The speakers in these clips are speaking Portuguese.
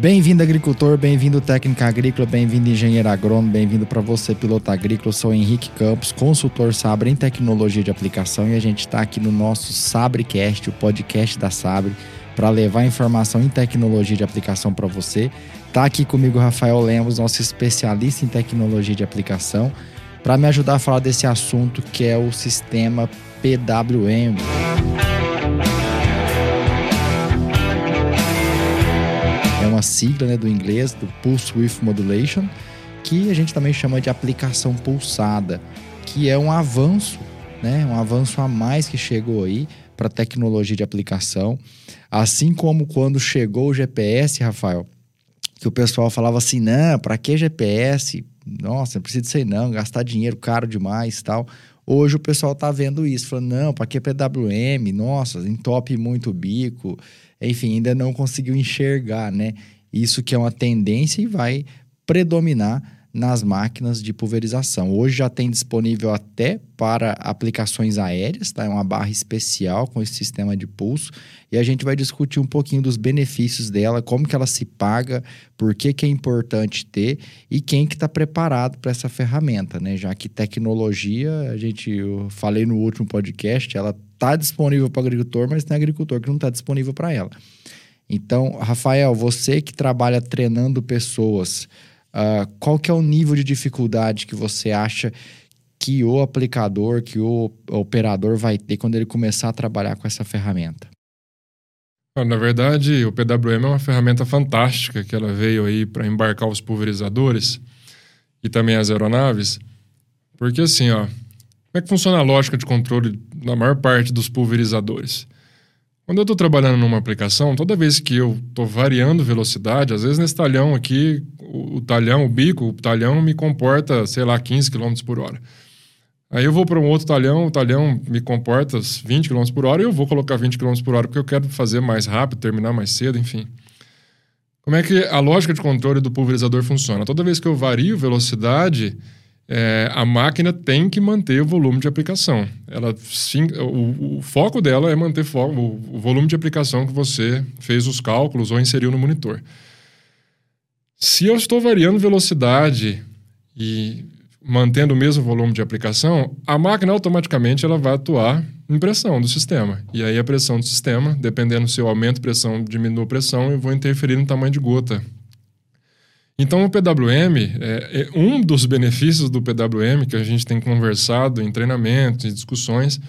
Bem-vindo agricultor, bem-vindo técnica agrícola, bem-vindo engenheiro agrônomo, bem-vindo para você piloto agrícola. Eu sou Henrique Campos, consultor Sabre em tecnologia de aplicação e a gente está aqui no nosso Sabrecast, o podcast da Sabre, para levar informação em tecnologia de aplicação para você. Tá aqui comigo Rafael Lemos, nosso especialista em tecnologia de aplicação, para me ajudar a falar desse assunto que é o sistema PWM. Uma sigla né, do inglês, do Pulse Width Modulation, que a gente também chama de aplicação pulsada, que é um avanço, né, um avanço a mais que chegou aí para a tecnologia de aplicação. Assim como quando chegou o GPS, Rafael, que o pessoal falava assim: não, para que GPS? Nossa, não precisa disso aí não, gastar dinheiro caro demais tal. Hoje o pessoal tá vendo isso, falando, não, para que PWM? Nossa, entope muito o bico, enfim, ainda não conseguiu enxergar, né? Isso que é uma tendência e vai predominar nas máquinas de pulverização. Hoje já tem disponível até para aplicações aéreas, tá? É uma barra especial com esse sistema de pulso e a gente vai discutir um pouquinho dos benefícios dela, como que ela se paga, por que, que é importante ter e quem que está preparado para essa ferramenta, né? Já que tecnologia, a gente, eu falei no último podcast, ela está disponível para o agricultor, mas tem agricultor que não está disponível para ela. Então, Rafael, você que trabalha treinando pessoas, Uh, qual que é o nível de dificuldade que você acha que o aplicador, que o operador vai ter quando ele começar a trabalhar com essa ferramenta? Na verdade, o PWM é uma ferramenta fantástica que ela veio aí para embarcar os pulverizadores e também as aeronaves, porque assim, ó, como é que funciona a lógica de controle na maior parte dos pulverizadores? Quando eu estou trabalhando numa aplicação, toda vez que eu estou variando velocidade, às vezes nesse talhão aqui, o, o, talhão, o bico, o talhão me comporta, sei lá, 15 km por hora. Aí eu vou para um outro talhão, o talhão me comporta 20 km por hora e eu vou colocar 20 km por hora porque eu quero fazer mais rápido, terminar mais cedo, enfim. Como é que a lógica de controle do pulverizador funciona? Toda vez que eu vario velocidade, é, a máquina tem que manter o volume de aplicação. Ela, sim, o, o, foco dela é manter fo o, o, volume de aplicação que você fez os cálculos ou inseriu no monitor. Se eu estou variando velocidade e mantendo o mesmo volume de aplicação, a máquina automaticamente ela vai atuar em pressão do sistema. E aí a pressão do sistema, dependendo se eu aumento pressão, diminuo pressão, eu vou interferir no tamanho de gota então, o PWM, é, é, um dos benefícios do PWM que a gente tem conversado em treinamentos, em discussões,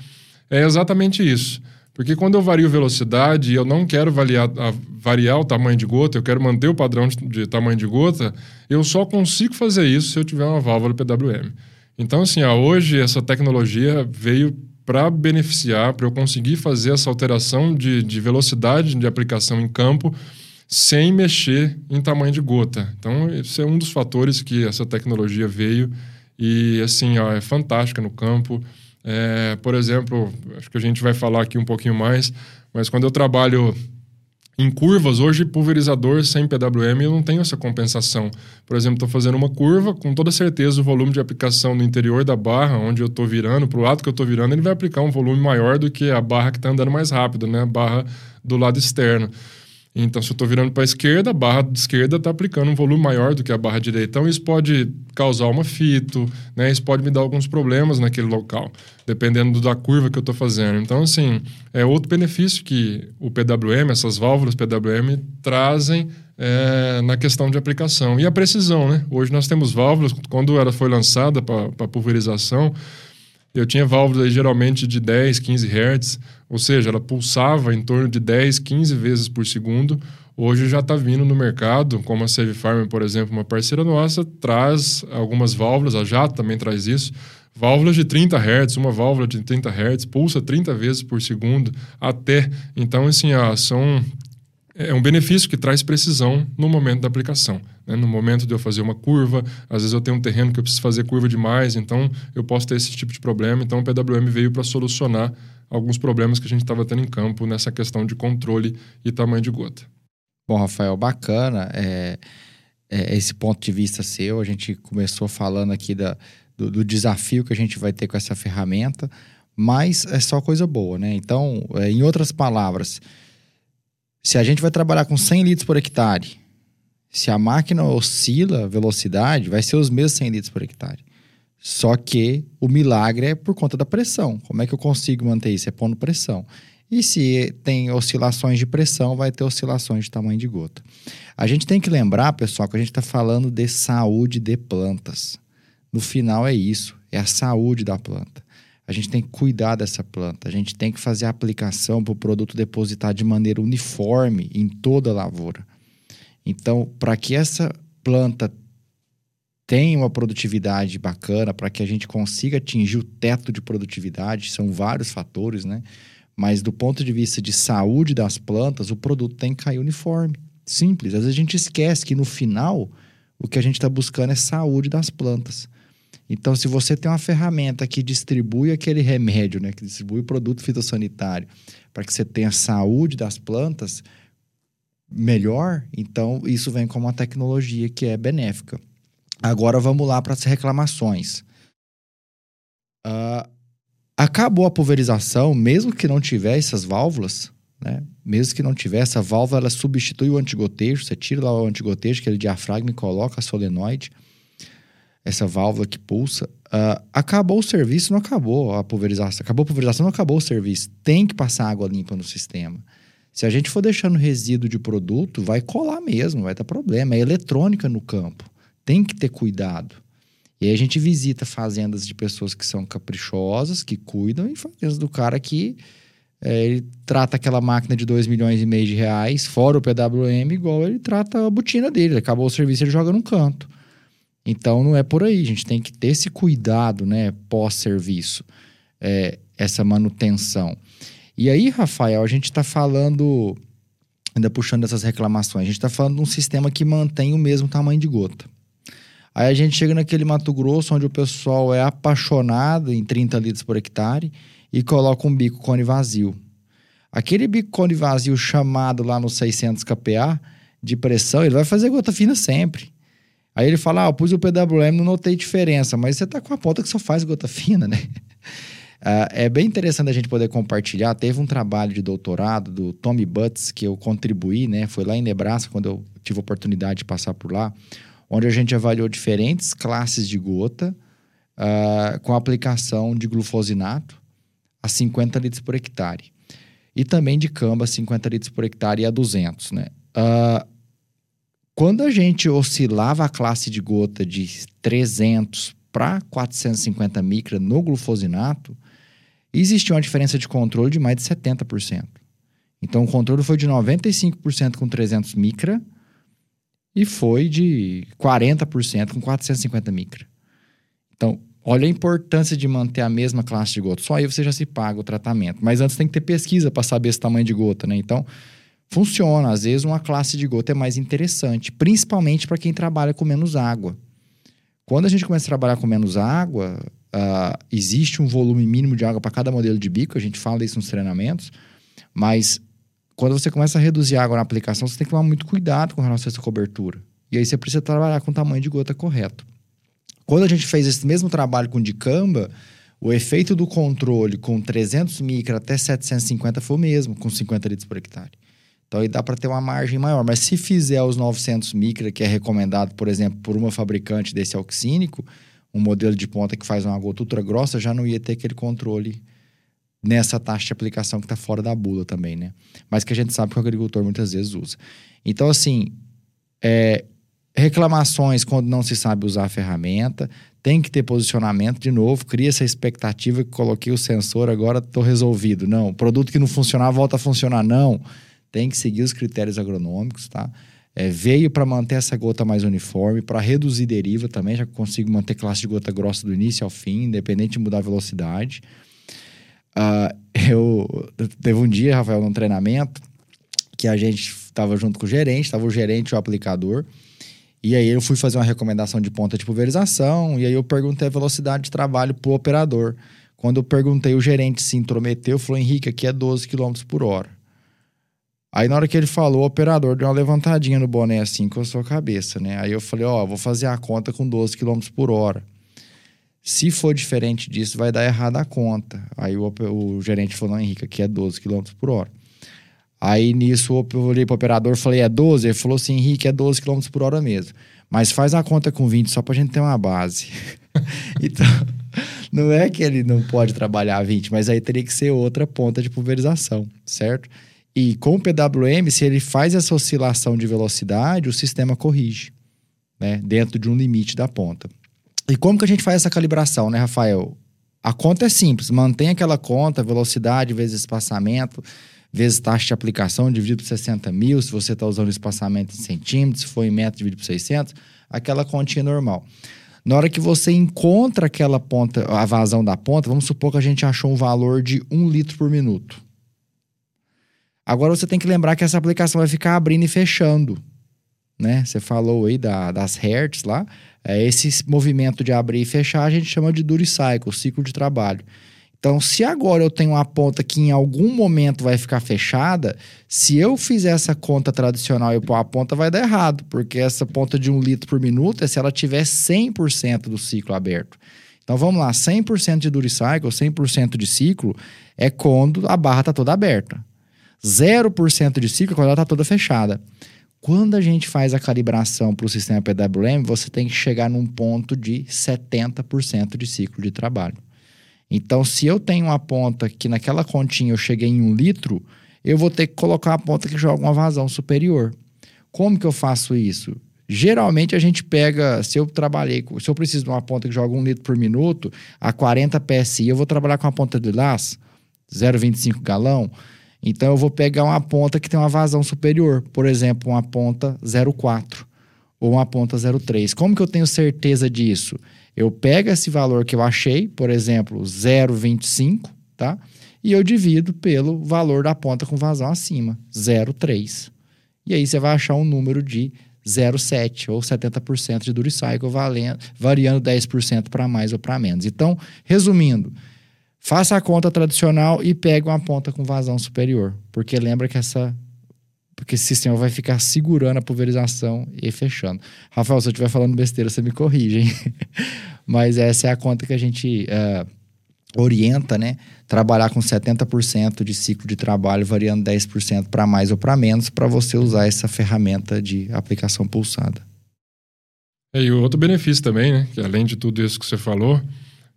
é exatamente isso. Porque quando eu vario velocidade e eu não quero variar, variar o tamanho de gota, eu quero manter o padrão de, de, tamanho de gota, eu só consigo fazer isso se eu tiver uma válvula PWM. Então, assim, ó, hoje essa tecnologia veio para beneficiar, para eu conseguir fazer essa alteração de, de velocidade de aplicação em campo sem mexer em tamanho de gota. Então, esse é um dos fatores que essa tecnologia veio e, assim, ó, é fantástica no campo. É, por exemplo, acho que a gente vai falar aqui um pouquinho mais, mas quando eu trabalho em curvas, hoje pulverizador sem PWM eu não tenho essa compensação. Por exemplo, estou fazendo uma curva, com toda certeza o volume de aplicação no interior da barra, onde eu estou virando, para o lado que eu estou virando, ele vai aplicar um volume maior do que a barra que está andando mais rápido, né? a barra do lado externo. Então, se eu estou virando para a esquerda, a barra de esquerda está aplicando um volume maior do que a barra direita. Então, isso pode causar uma fito, né? isso pode me dar alguns problemas naquele local, dependendo da curva que eu estou fazendo. Então, assim, é outro benefício que o PWM, essas válvulas PWM, trazem é, na questão de aplicação. E a precisão, né? Hoje nós temos válvulas, quando ela foi lançada para pulverização, eu tinha válvulas geralmente de 10, 15 Hz, ou seja, ela pulsava em torno de 10, 15 vezes por segundo. Hoje já está vindo no mercado, como a Save Farm, por exemplo, uma parceira nossa, traz algumas válvulas, a Jato também traz isso, válvulas de 30 Hz, uma válvula de 30 Hz, pulsa 30 vezes por segundo até. Então, assim, ó, são é um benefício que traz precisão no momento da aplicação. Né? No momento de eu fazer uma curva, às vezes eu tenho um terreno que eu preciso fazer curva demais, então eu posso ter esse tipo de problema. Então o PWM veio para solucionar alguns problemas que a gente estava tendo em campo nessa questão de controle e tamanho de gota. Bom, Rafael, bacana é, é esse ponto de vista seu. A gente começou falando aqui da, do, do desafio que a gente vai ter com essa ferramenta, mas é só coisa boa, né? Então, é, em outras palavras, se a gente vai trabalhar com 100 litros por hectare, Se a máquina oscila velocidade, vai ser os mesmos 100 litros por hectare. Só que o milagre é por conta da pressão. Como é que eu consigo manter isso? É pondo pressão. E se tem oscilações de pressão, vai ter oscilações de tamanho de gota. A gente tem que lembrar, pessoal, que a gente está falando de saúde de plantas. No final é isso, é a saúde da planta. A gente tem que cuidar dessa planta, a gente tem que fazer a aplicação para o produto depositar de maneira uniforme em toda a lavoura. Então, para que essa planta tenha uma produtividade bacana, para que a gente consiga atingir o teto de produtividade, são vários fatores, né? Mas do ponto de vista de saúde das plantas, o produto tem que cair uniforme. Simples. Às vezes a gente esquece que no final o que a gente está buscando é saúde das plantas. Então, se você tem uma ferramenta que distribui aquele remédio, né, que distribui o produto fitossanitário, para que você tenha saúde das plantas, melhor, então isso vem como uma tecnologia que é benéfica. Agora vamos lá para as reclamações. Uh, acabou a pulverização, mesmo que não tiver essas válvulas, né? Mesmo que não tiver essa válvula, ela substitui o antigotejo. Você tira lá o antigotejo, aquele diafragma, e coloca a solenoide, essa válvula que pulsa. Uh, acabou o serviço, não acabou a pulverização. Acabou a pulverização, não acabou o serviço. Tem que passar água limpa no sistema. Se a gente for deixando resíduo de produto, vai colar mesmo, vai dar problema. É eletrônica no campo. Tem que ter cuidado. E aí a gente visita fazendas de pessoas que são caprichosas, que cuidam, e fazendas do cara que é, ele trata aquela máquina de 2 milhões e meio de reais, fora o PWM, igual ele trata a botina dele. Acabou o serviço, ele joga num canto. Então não é por aí. A gente tem que ter esse cuidado, né, pós-serviço, é, essa manutenção. E aí, Rafael, a gente está falando, ainda puxando essas reclamações, a gente está falando de um sistema que mantém o mesmo tamanho de gota. Aí a gente chega naquele Mato Grosso, onde o pessoal é apaixonado em 30 litros por hectare e coloca um bico cone vazio. Aquele bico cone vazio chamado lá no 600 kPa de pressão, ele vai fazer gota fina sempre. Aí ele fala, ah, eu pus o PWM, não notei diferença, mas você tá com a ponta que só faz gota fina, né? Uh, é bem interessante a gente poder compartilhar. Teve um trabalho de doutorado do Tommy Butts que eu contribuí, né? Foi lá em Nebraska, quando eu tive a oportunidade de passar por lá, onde a gente avaliou diferentes classes de gota uh, com aplicação de glufosinato a 50 litros por hectare. E também de camba, 50 litros por hectare a 200, né? Uh, quando a gente oscilava a classe de gota de 300 para 450 micra no glufosinato, existia uma diferença de controle de mais de 70%. Então, o controle foi de 95% com 300 micra e foi de 40% com 450 micra. Então, olha a importância de manter a mesma classe de gota. Só aí você já se paga o tratamento. Mas antes tem que ter pesquisa para saber esse tamanho de gota, né? Então, funciona. Às vezes, uma classe de gota é mais interessante, principalmente para quem trabalha com menos água. Quando a gente começa a trabalhar com menos água, Uh, existe um volume mínimo de água para cada modelo de bico, a gente fala isso nos treinamentos, mas quando você começa a reduzir água na aplicação, você tem que tomar muito cuidado com relação a essa cobertura. E aí você precisa trabalhar com o tamanho de gota correto. Quando a gente fez esse mesmo trabalho com dicamba, o efeito do controle com 300 micra até 750 foi o mesmo, com 50 litros por hectare. Então aí dá para ter uma margem maior. Mas se fizer os 900 micra, que é recomendado, por exemplo, por uma fabricante desse oxínico, um modelo de ponta que faz uma gota ultra grossa, já não ia ter aquele controle nessa taxa de aplicação que está fora da bula também, né? Mas que a gente sabe que o agricultor muitas vezes usa. Então, assim, é, reclamações quando não se sabe usar a ferramenta, tem que ter posicionamento de novo, cria essa expectativa que coloquei o sensor, agora estou resolvido. Não, produto que não funcionar volta a funcionar. Não, tem que seguir os critérios agronômicos, tá? É, veio para manter essa gota mais uniforme, para reduzir deriva também, já consigo manter classe de gota grossa do início ao fim, independente de mudar a velocidade. Uh, eu teve um dia, Rafael, num treinamento, que a gente estava junto com o gerente, estava o gerente e o aplicador. E aí eu fui fazer uma recomendação de ponta de pulverização, e aí eu perguntei a velocidade de trabalho pro operador. Quando eu perguntei, o gerente se intrometeu, falou: Henrique, aqui é 12 km por hora. Aí na hora que ele falou, o operador deu uma levantadinha no boné assim com a sua cabeça, né? Aí eu falei, ó, oh, vou fazer a conta com 12 km por hora. Se for diferente disso, vai dar errado a conta. Aí o, o gerente falou, não, Henrique, aqui é 12 km por hora. Aí nisso eu olhei pro operador falei, é 12? Ele falou assim, Henrique, é 12 km por hora mesmo. Mas faz a conta com 20 só pra gente ter uma base. então, não é que ele não pode trabalhar 20, mas aí teria que ser outra ponta de pulverização, certo? E com o PWM, se ele faz essa oscilação de velocidade, o sistema corrige, né? Dentro de um limite da ponta. E como que a gente faz essa calibração, né, Rafael? A conta é simples, mantém aquela conta, velocidade vezes espaçamento, vezes taxa de aplicação, dividido por 60 mil, se você está usando espaçamento em centímetros, se for em metro, dividido por 600, aquela continha normal. Na hora que você encontra aquela ponta, a vazão da ponta, vamos supor que a gente achou um valor de 1 litro por minuto. Agora você tem que lembrar que essa aplicação vai ficar abrindo e fechando. Né? Você falou aí da, das hertz lá. É, esse movimento de abrir e fechar a gente chama de Duty Cycle, ciclo de trabalho. Então, se agora eu tenho uma ponta que em algum momento vai ficar fechada, se eu fizer essa conta tradicional e pôr a ponta, vai dar errado, porque essa ponta de um litro por minuto é se ela tiver 100% do ciclo aberto. Então, vamos lá, 100% de Duty Cycle, 100% de ciclo, é quando a barra está toda aberta. 0% de ciclo quando ela está toda fechada. Quando a gente faz a calibração para o sistema PWM, você tem que chegar num ponto de 70% de ciclo de trabalho. Então, se eu tenho uma ponta que naquela continha eu cheguei em um litro, eu vou ter que colocar a ponta que joga uma vazão superior. Como que eu faço isso? Geralmente a gente pega, se eu trabalhei, se eu preciso de uma ponta que joga um litro por minuto, a 40 PSI, eu vou trabalhar com a ponta de laço, 0,25 galão. Então eu vou pegar uma ponta que tem uma vazão superior, por exemplo, uma ponta 0,4 ou uma ponta 0,3. Como que eu tenho certeza disso? Eu pego esse valor que eu achei, por exemplo, 0,25, tá? E eu divido pelo valor da ponta com vazão acima, 0,3. E aí você vai achar um número de 0,7 ou 70% de Duricycle valendo, variando 10% para mais ou para menos. Então, resumindo, faça a conta tradicional e pegue uma ponta com vazão superior, porque lembra que essa porque esse sistema vai ficar segurando a pulverização e fechando. Rafael, se eu estiver falando besteira, você me corrige, hein? Mas essa é a conta que a gente uh, orienta, né? Trabalhar com 70% de ciclo de trabalho, variando 10% para mais ou para menos, para você usar essa ferramenta de aplicação pulsada. É, e o outro benefício também, né? Que além de tudo isso que você falou,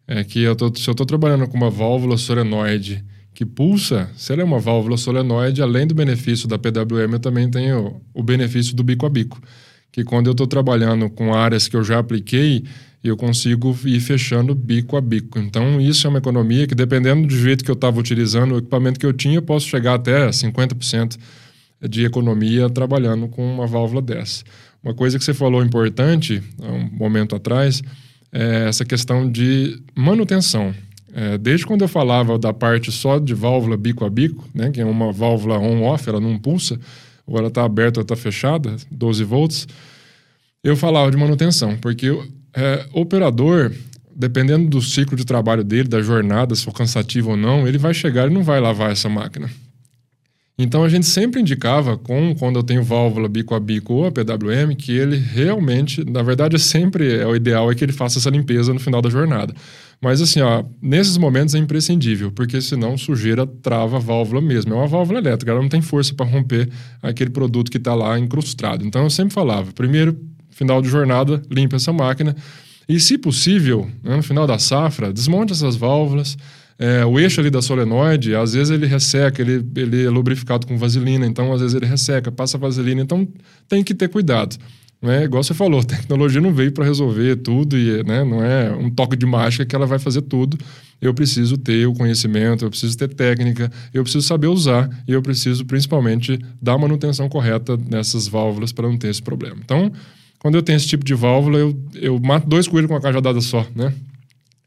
é que eu tô, se eu estou trabalhando com uma válvula solenoide que pulsa, se ela é uma válvula solenoide, além do benefício da PWM, eu também tenho o benefício do bico a bico. Que quando eu estou trabalhando com áreas que eu já apliquei, eu consigo ir fechando bico a bico. Então, isso é uma economia que, dependendo do jeito que eu estava utilizando, o equipamento que eu tinha, eu posso chegar até 50% de economia trabalhando com uma válvula dessa. Uma coisa que você falou importante, há um momento atrás, é essa questão de manutenção. É, desde quando eu falava da parte só de válvula bico a bico, né, que é uma válvula on-off, ela não pulsa, ou ela está aberta ou está fechada, 12 volts, eu falava de manutenção, porque é, operador, dependendo do ciclo de trabalho dele, da jornada, se for cansativo ou não, ele vai chegar e não vai lavar essa máquina. Então a gente sempre indicava, com, quando eu tenho válvula bico a bico ou a PWM, que ele realmente, na verdade, sempre é o ideal é que ele faça essa limpeza no final da jornada. Mas assim, ó, nesses momentos é imprescindível, porque senão sujeira trava a válvula mesmo. É uma válvula elétrica, ela não tem força para romper aquele produto que está lá incrustado. Então eu sempre falava, primeiro, final de jornada, limpa essa máquina. E se possível, né, no final da safra, desmonte essas válvulas, é, o eixo ali da solenoide, às vezes ele resseca, ele, ele é lubrificado com vaselina, então às vezes ele resseca, passa vaselina, então tem que ter cuidado. Não é igual você falou, a tecnologia não veio para resolver tudo e né, não é um toque de mágica que ela vai fazer tudo. Eu preciso ter o conhecimento, eu preciso ter técnica, eu preciso saber usar e eu preciso principalmente dar manutenção correta nessas válvulas para não ter esse problema. Então, quando eu tenho esse tipo de válvula, eu, eu mato dois coelhos com uma cajadada só, né?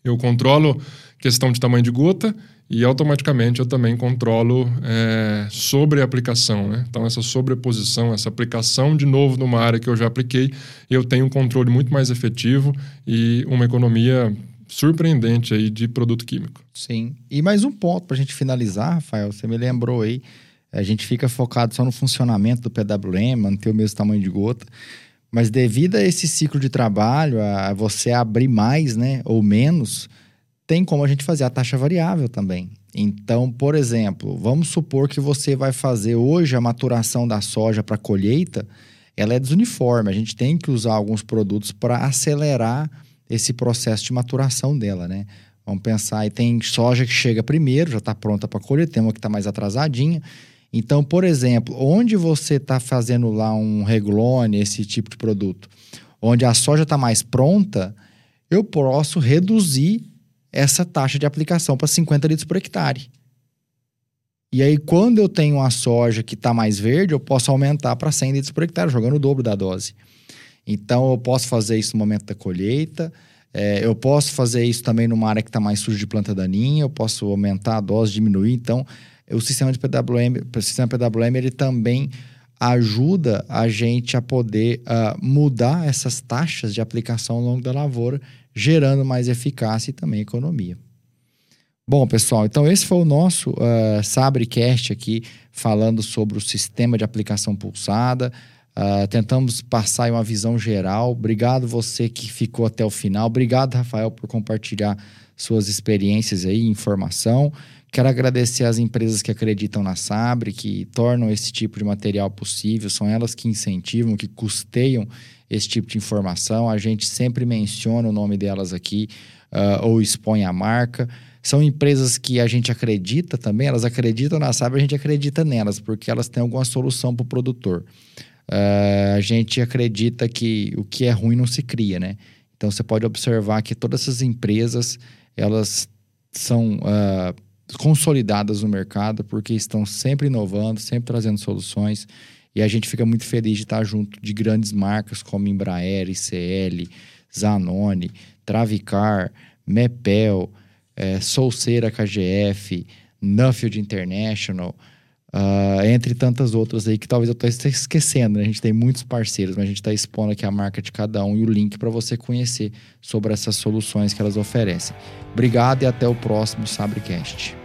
Eu controlo questão de tamanho de gota e automaticamente eu também controlo é, sobre a aplicação. Né? Então, essa sobreposição, essa aplicação de novo numa área que eu já apliquei, eu tenho um controle muito mais efetivo e uma economia surpreendente aí de produto químico. Sim. E mais um ponto para a gente finalizar, Rafael, você me lembrou aí, a gente fica focado só no funcionamento do PWM, manter o mesmo tamanho de gota. Mas devido a esse ciclo de trabalho, a você abrir mais, né, ou menos, tem como a gente fazer a taxa variável também. Então, por exemplo, vamos supor que você vai fazer hoje a maturação da soja para colheita, ela é desuniforme. A gente tem que usar alguns produtos para acelerar esse processo de maturação dela, né? Vamos pensar, e tem soja que chega primeiro, já está pronta para colher, tem uma que está mais atrasadinha. Então, por exemplo, onde você está fazendo lá um reglone, esse tipo de produto, onde a soja está mais pronta, eu posso reduzir essa taxa de aplicação para 50 litros por hectare. E aí, quando eu tenho a soja que está mais verde, eu posso aumentar para 100 litros por hectare, jogando o dobro da dose. Então, eu posso fazer isso no momento da colheita. É, eu posso fazer isso também numa área que está mais suja de planta daninha. Eu posso aumentar a dose, diminuir. Então, o sistema de PWM, o sistema PWM, ele também ajuda a gente a poder uh, mudar essas taxas de aplicação ao longo da lavoura, gerando mais eficácia e também economia. Bom, pessoal, então esse foi o nosso uh, Sabrecast aqui, falando sobre o sistema de aplicação pulsada. Uh, tentamos passar uma visão geral. Obrigado você que ficou até o final. Obrigado, Rafael, por compartilhar suas experiências aí, informação. Quero agradecer às empresas que acreditam na Sabre, que tornam esse tipo de material possível, são elas que incentivam, que custeiam esse tipo de informação. A gente sempre menciona o nome delas aqui uh, ou expõe a marca. São empresas que a gente acredita também, elas acreditam na Sabre, a gente acredita nelas, porque elas têm alguma solução para o produtor. Uh, a gente acredita que o que é ruim não se cria, né? Então você pode observar que todas essas empresas, elas são uh, consolidadas no mercado, porque estão sempre inovando, sempre trazendo soluções. E a gente fica muito feliz de estar junto de grandes marcas como Embraer, ICL, Zanoni, Travicar, Mepel, é, Solceira KGF, Nuffield International, uh, entre tantas outras aí que talvez eu esteja esquecendo. Né? A gente tem muitos parceiros, mas a gente está expondo aqui a marca de cada um e o link para você conhecer sobre essas soluções que elas oferecem. Obrigado e até o próximo Sabrecast.